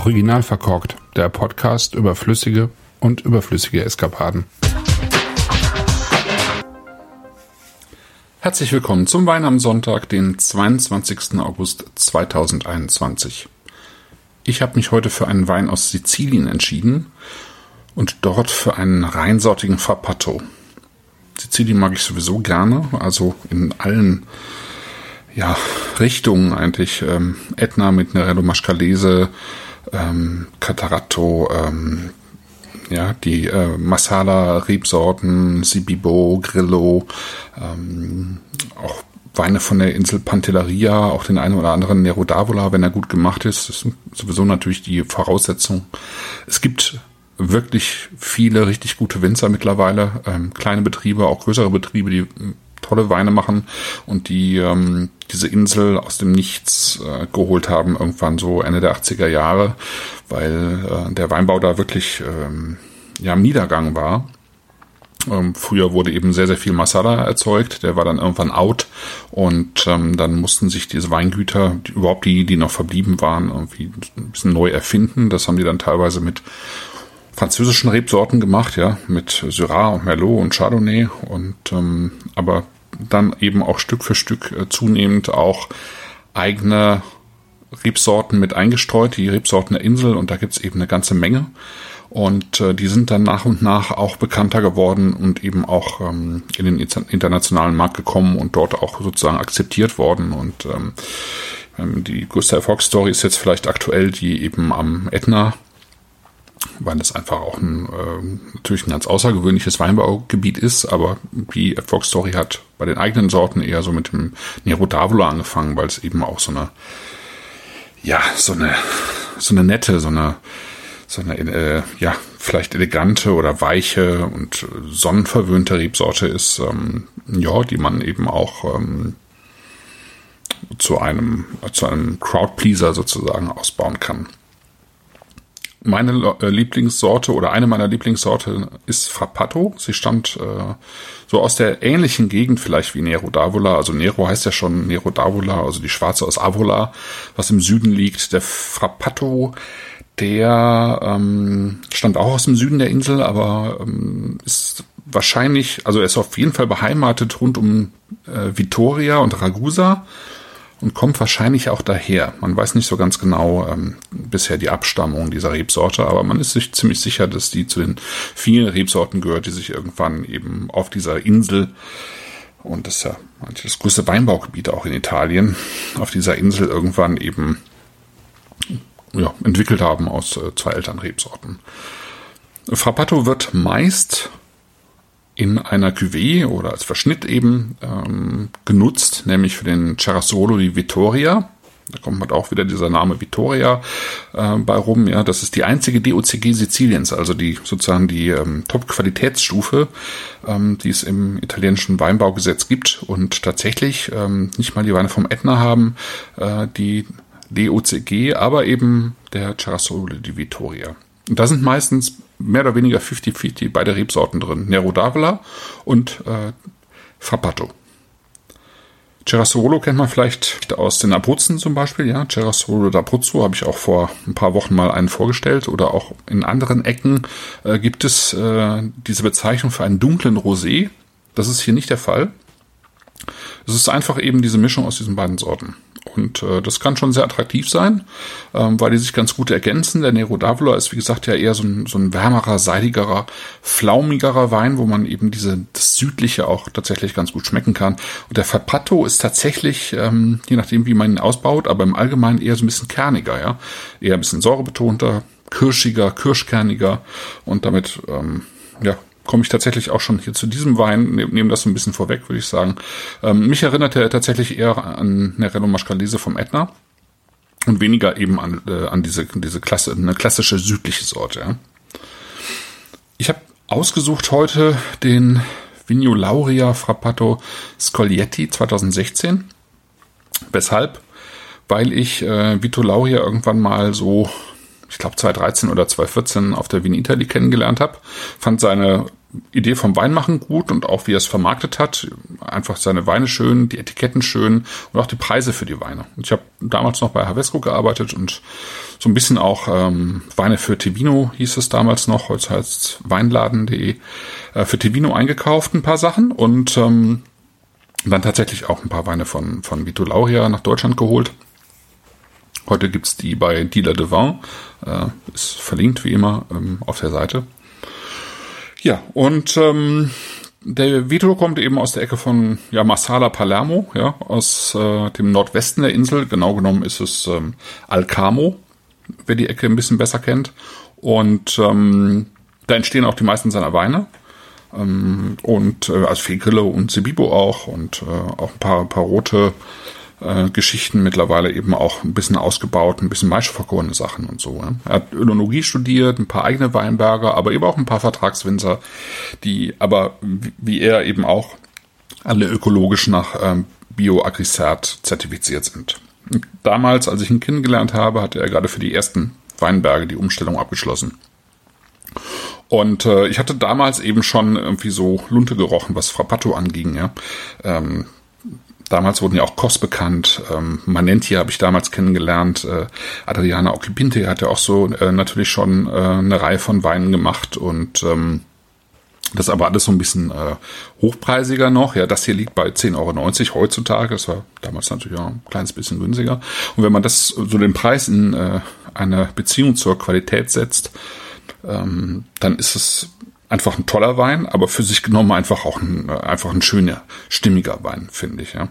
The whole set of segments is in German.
Original verkorkt, der Podcast über flüssige und überflüssige Eskapaden. Herzlich willkommen zum Wein am Sonntag, den 22. August 2021. Ich habe mich heute für einen Wein aus Sizilien entschieden und dort für einen reinsortigen Frappato. Sizilien mag ich sowieso gerne, also in allen ja, Richtungen eigentlich. Ähm, Etna mit Nerello Mascalese, ähm, Cataratto, ähm, ja, die äh, Masala-Rebsorten, Sibibo, Grillo, ähm, auch Weine von der Insel Pantelleria, auch den einen oder anderen Nero d'Avola, wenn er gut gemacht ist. Das ist sowieso natürlich die Voraussetzung. Es gibt wirklich viele richtig gute Winzer mittlerweile, ähm, kleine Betriebe, auch größere Betriebe, die tolle Weine machen und die ähm, diese Insel aus dem Nichts äh, geholt haben, irgendwann so Ende der 80er Jahre, weil äh, der Weinbau da wirklich ähm, ja, im Niedergang war. Ähm, früher wurde eben sehr, sehr viel Masala erzeugt, der war dann irgendwann out und ähm, dann mussten sich diese Weingüter, die, überhaupt die, die noch verblieben waren, irgendwie ein bisschen neu erfinden. Das haben die dann teilweise mit französischen Rebsorten gemacht, ja, mit Syrah und Merlot und Chardonnay und ähm, aber dann eben auch Stück für Stück äh, zunehmend auch eigene Rebsorten mit eingestreut, die Rebsorten der Insel und da gibt's eben eine ganze Menge. Und äh, die sind dann nach und nach auch bekannter geworden und eben auch ähm, in den internationalen Markt gekommen und dort auch sozusagen akzeptiert worden. Und ähm, ähm die größte Erfolgsstory ist jetzt vielleicht aktuell die eben am Ätna weil das einfach auch ein äh, natürlich ein ganz außergewöhnliches Weinbaugebiet ist, aber die Erfolgsstory hat bei den eigenen Sorten eher so mit dem Nero d'Avola angefangen, weil es eben auch so eine ja so eine so eine nette so eine so eine äh, ja vielleicht elegante oder weiche und sonnenverwöhnte Rebsorte ist, ähm, ja, die man eben auch ähm, zu einem zu einem Crowdpleaser sozusagen ausbauen kann. Meine äh, Lieblingssorte oder eine meiner Lieblingssorte ist Frappato. Sie stammt äh, so aus der ähnlichen Gegend vielleicht wie Nero d'Avola. Also Nero heißt ja schon Nero d'Avola, also die Schwarze aus Avola, was im Süden liegt. Der Frappato, der ähm, stammt auch aus dem Süden der Insel, aber ähm, ist wahrscheinlich, also er ist auf jeden Fall beheimatet rund um äh, Vitoria und Ragusa und kommt wahrscheinlich auch daher. Man weiß nicht so ganz genau ähm, bisher die Abstammung dieser Rebsorte, aber man ist sich ziemlich sicher, dass die zu den vielen Rebsorten gehört, die sich irgendwann eben auf dieser Insel und das ist ja das größte Weinbaugebiet auch in Italien, auf dieser Insel irgendwann eben ja, entwickelt haben aus äh, zwei Elternrebsorten. Frappato wird meist in einer Cuvée oder als Verschnitt eben ähm, genutzt, nämlich für den Cerasolo di Vittoria. Da kommt halt auch wieder dieser Name Vittoria äh, bei rum. Ja, das ist die einzige DOCG Siziliens, also die sozusagen die ähm, Top-Qualitätsstufe, ähm, die es im italienischen Weinbaugesetz gibt und tatsächlich ähm, nicht mal die Weine vom Etna haben, äh, die DOCG, aber eben der Cerasolo di Vittoria. Und da sind meistens mehr oder weniger 50-50 beide Rebsorten drin. Nero d'Avola und äh, Frappato. Cerasolo kennt man vielleicht aus den Abruzzen zum Beispiel, ja. Cerasolo d'Abruzzo habe ich auch vor ein paar Wochen mal einen vorgestellt oder auch in anderen Ecken äh, gibt es äh, diese Bezeichnung für einen dunklen Rosé. Das ist hier nicht der Fall. Es ist einfach eben diese Mischung aus diesen beiden Sorten. Und äh, das kann schon sehr attraktiv sein, ähm, weil die sich ganz gut ergänzen. Der Nero d'Avola ist, wie gesagt, ja eher so ein, so ein wärmerer, seidigerer, flaumigerer Wein, wo man eben diese das Südliche auch tatsächlich ganz gut schmecken kann. Und der Frappato ist tatsächlich, ähm, je nachdem, wie man ihn ausbaut, aber im Allgemeinen eher so ein bisschen kerniger, ja. Eher ein bisschen säurebetonter, kirschiger, kirschkerniger und damit, ähm, ja, komme ich tatsächlich auch schon hier zu diesem Wein, nehme nehm das so ein bisschen vorweg, würde ich sagen. Ähm, mich erinnert er tatsächlich eher an Nerello Mascalese vom Etna und weniger eben an, äh, an diese, diese Klasse, eine klassische südliche Sorte. Ja. Ich habe ausgesucht heute den Vigno Lauria Frappato Scoglietti 2016. Weshalb? Weil ich äh, Vito Lauria irgendwann mal so ich glaube 2013 oder 2014 auf der Wien Italy kennengelernt habe, fand seine Idee vom Weinmachen gut und auch wie er es vermarktet hat. Einfach seine Weine schön, die Etiketten schön und auch die Preise für die Weine. Ich habe damals noch bei Havesco gearbeitet und so ein bisschen auch ähm, Weine für Tevino hieß es damals noch, heute heißt Weinladen.de, äh, für Tevino eingekauft, ein paar Sachen und ähm, dann tatsächlich auch ein paar Weine von, von Vito Lauria nach Deutschland geholt. Heute gibt's die bei Dealer de Vin, äh, ist verlinkt wie immer ähm, auf der Seite. Ja, und ähm, der Vito kommt eben aus der Ecke von ja, Marsala Palermo, ja, aus äh, dem Nordwesten der Insel. Genau genommen ist es ähm, Alcamo, wer die Ecke ein bisschen besser kennt. Und ähm, da entstehen auch die meisten seiner Weine. Ähm, und äh, also Fekele und Sebibo auch und äh, auch ein paar, paar rote äh, Geschichten mittlerweile eben auch ein bisschen ausgebaut, ein bisschen maischeverkorene Sachen und so. Ja. Er hat Önologie studiert, ein paar eigene Weinberger, aber eben auch ein paar Vertragswinzer, die aber wie er eben auch alle ökologisch nach ähm, Bio-Agrisert zertifiziert sind. Damals, als ich ihn kennengelernt habe, hatte er gerade für die ersten Weinberge die Umstellung abgeschlossen. Und äh, ich hatte damals eben schon irgendwie so Lunte gerochen, was Frappato anging. Ja. Ähm, damals wurden ja auch Kos bekannt. Ähm, Manenti habe ich damals kennengelernt. Äh, Adriana Occhipinte hat ja auch so äh, natürlich schon äh, eine Reihe von Weinen gemacht und ähm, das aber alles so ein bisschen äh, hochpreisiger noch. Ja, das hier liegt bei 10,90 Euro heutzutage. Das war damals natürlich auch ein kleines bisschen günstiger. Und wenn man das so den Preis in äh, eine Beziehung zur Qualität setzt, ähm, dann ist es einfach ein toller Wein, aber für sich genommen einfach auch ein, äh, einfach ein schöner, stimmiger Wein, finde ich, ja.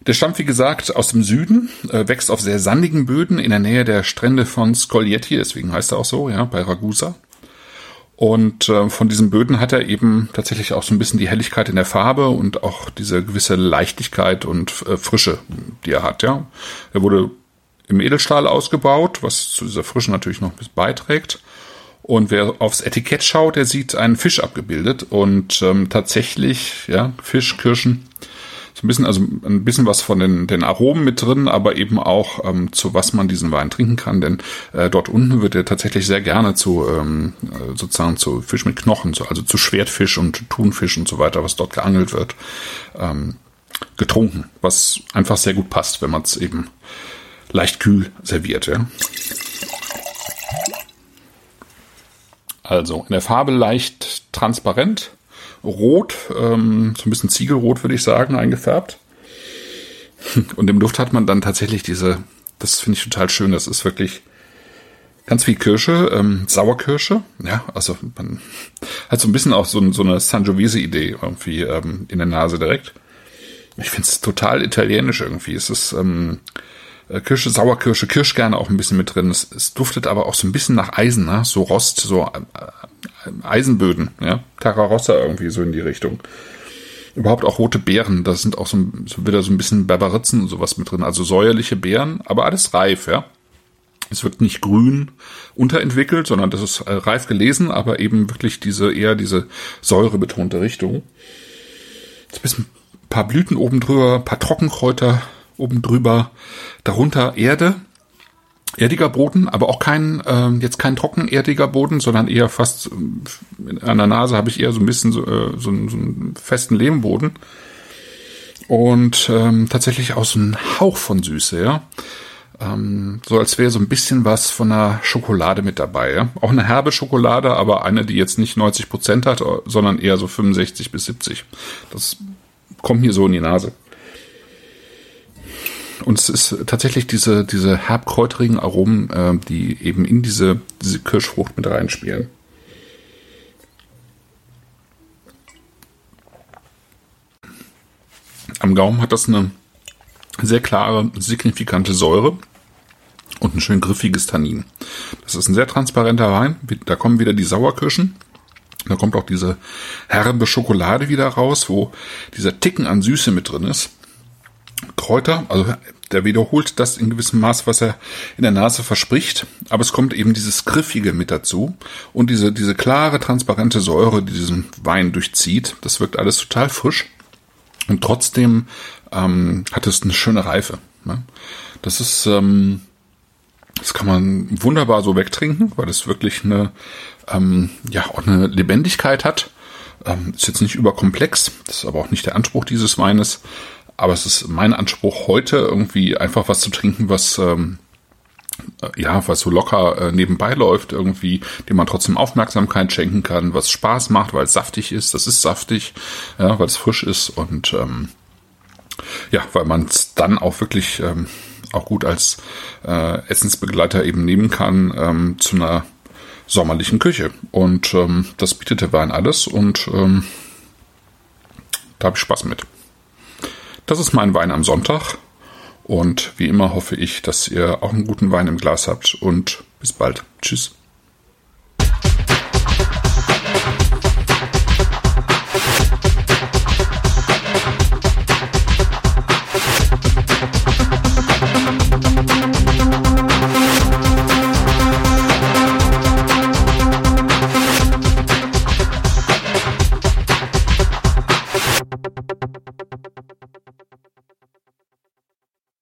Der stammt, wie gesagt, aus dem Süden, äh, wächst auf sehr sandigen Böden in der Nähe der Strände von Scoglietti, deswegen heißt er auch so, ja, bei Ragusa. Und äh, von diesen Böden hat er eben tatsächlich auch so ein bisschen die Helligkeit in der Farbe und auch diese gewisse Leichtigkeit und äh, Frische, die er hat, ja. Er wurde im Edelstahl ausgebaut, was zu dieser Frische natürlich noch beiträgt. Und wer aufs Etikett schaut, der sieht einen Fisch abgebildet und ähm, tatsächlich, ja, Fisch, Kirschen, so ein bisschen, also ein bisschen was von den, den Aromen mit drin, aber eben auch ähm, zu was man diesen Wein trinken kann, denn äh, dort unten wird er tatsächlich sehr gerne zu ähm, äh, sozusagen zu Fisch mit Knochen, also zu Schwertfisch und Thunfisch und so weiter, was dort geangelt wird, ähm, getrunken, was einfach sehr gut passt, wenn man es eben leicht kühl serviert. Ja. Also in der Farbe leicht transparent, rot, ähm, so ein bisschen Ziegelrot würde ich sagen, eingefärbt. Und im Duft hat man dann tatsächlich diese, das finde ich total schön, das ist wirklich ganz viel Kirsche, ähm, Sauerkirsche, ja, also man hat so ein bisschen auch so, so eine Sangiovese-Idee irgendwie ähm, in der Nase direkt. Ich finde es total italienisch irgendwie. Es ist ähm, äh, Kirsche, Sauerkirsche, Kirschkerne auch ein bisschen mit drin. Es, es, duftet aber auch so ein bisschen nach Eisen, ne? so Rost, so äh, Eisenböden, ja, Terra Rossa irgendwie so in die Richtung. Überhaupt auch rote Beeren, da sind auch so, so wieder so ein bisschen Berberitzen und sowas mit drin, also säuerliche Beeren, aber alles reif, ja. Es wird nicht grün unterentwickelt, sondern das ist äh, reif gelesen, aber eben wirklich diese eher diese säurebetonte Richtung. Jetzt ein bisschen ein paar Blüten oben drüber, ein paar Trockenkräuter, oben drüber, darunter Erde, erdiger Boden, aber auch kein äh, jetzt kein trockenerdiger Boden, sondern eher fast äh, an der Nase habe ich eher so ein bisschen so, äh, so, so einen festen Lehmboden und ähm, tatsächlich auch so ein Hauch von Süße, ja. Ähm, so als wäre so ein bisschen was von einer Schokolade mit dabei. Ja? Auch eine herbe Schokolade, aber eine, die jetzt nicht 90 Prozent hat, sondern eher so 65 bis 70. Das kommt mir so in die Nase. Und es ist tatsächlich diese, diese herbkräuterigen Aromen, äh, die eben in diese, diese Kirschfrucht mit reinspielen. Am Gaumen hat das eine sehr klare, signifikante Säure und ein schön griffiges Tannin. Das ist ein sehr transparenter Wein. Da kommen wieder die Sauerkirschen. Da kommt auch diese herbe Schokolade wieder raus, wo dieser Ticken an Süße mit drin ist. Kräuter, also der wiederholt das in gewissem Maß, was er in der Nase verspricht, aber es kommt eben dieses Griffige mit dazu und diese, diese klare, transparente Säure, die diesen Wein durchzieht. Das wirkt alles total frisch und trotzdem ähm, hat es eine schöne Reife. Ne? Das ist, ähm, Das kann man wunderbar so wegtrinken, weil es wirklich eine, ähm, ja, auch eine Lebendigkeit hat. Ähm, ist jetzt nicht überkomplex, das ist aber auch nicht der Anspruch dieses Weines. Aber es ist mein Anspruch heute irgendwie einfach was zu trinken, was ähm, äh, ja, was so locker äh, nebenbei läuft, irgendwie, dem man trotzdem Aufmerksamkeit schenken kann, was Spaß macht, weil es saftig ist. Das ist saftig, ja, weil es frisch ist und ähm, ja, weil man es dann auch wirklich ähm, auch gut als äh, Essensbegleiter eben nehmen kann ähm, zu einer sommerlichen Küche. Und ähm, das bietet der Wein alles und ähm, da habe ich Spaß mit. Das ist mein Wein am Sonntag. Und wie immer hoffe ich, dass ihr auch einen guten Wein im Glas habt und bis bald. Tschüss.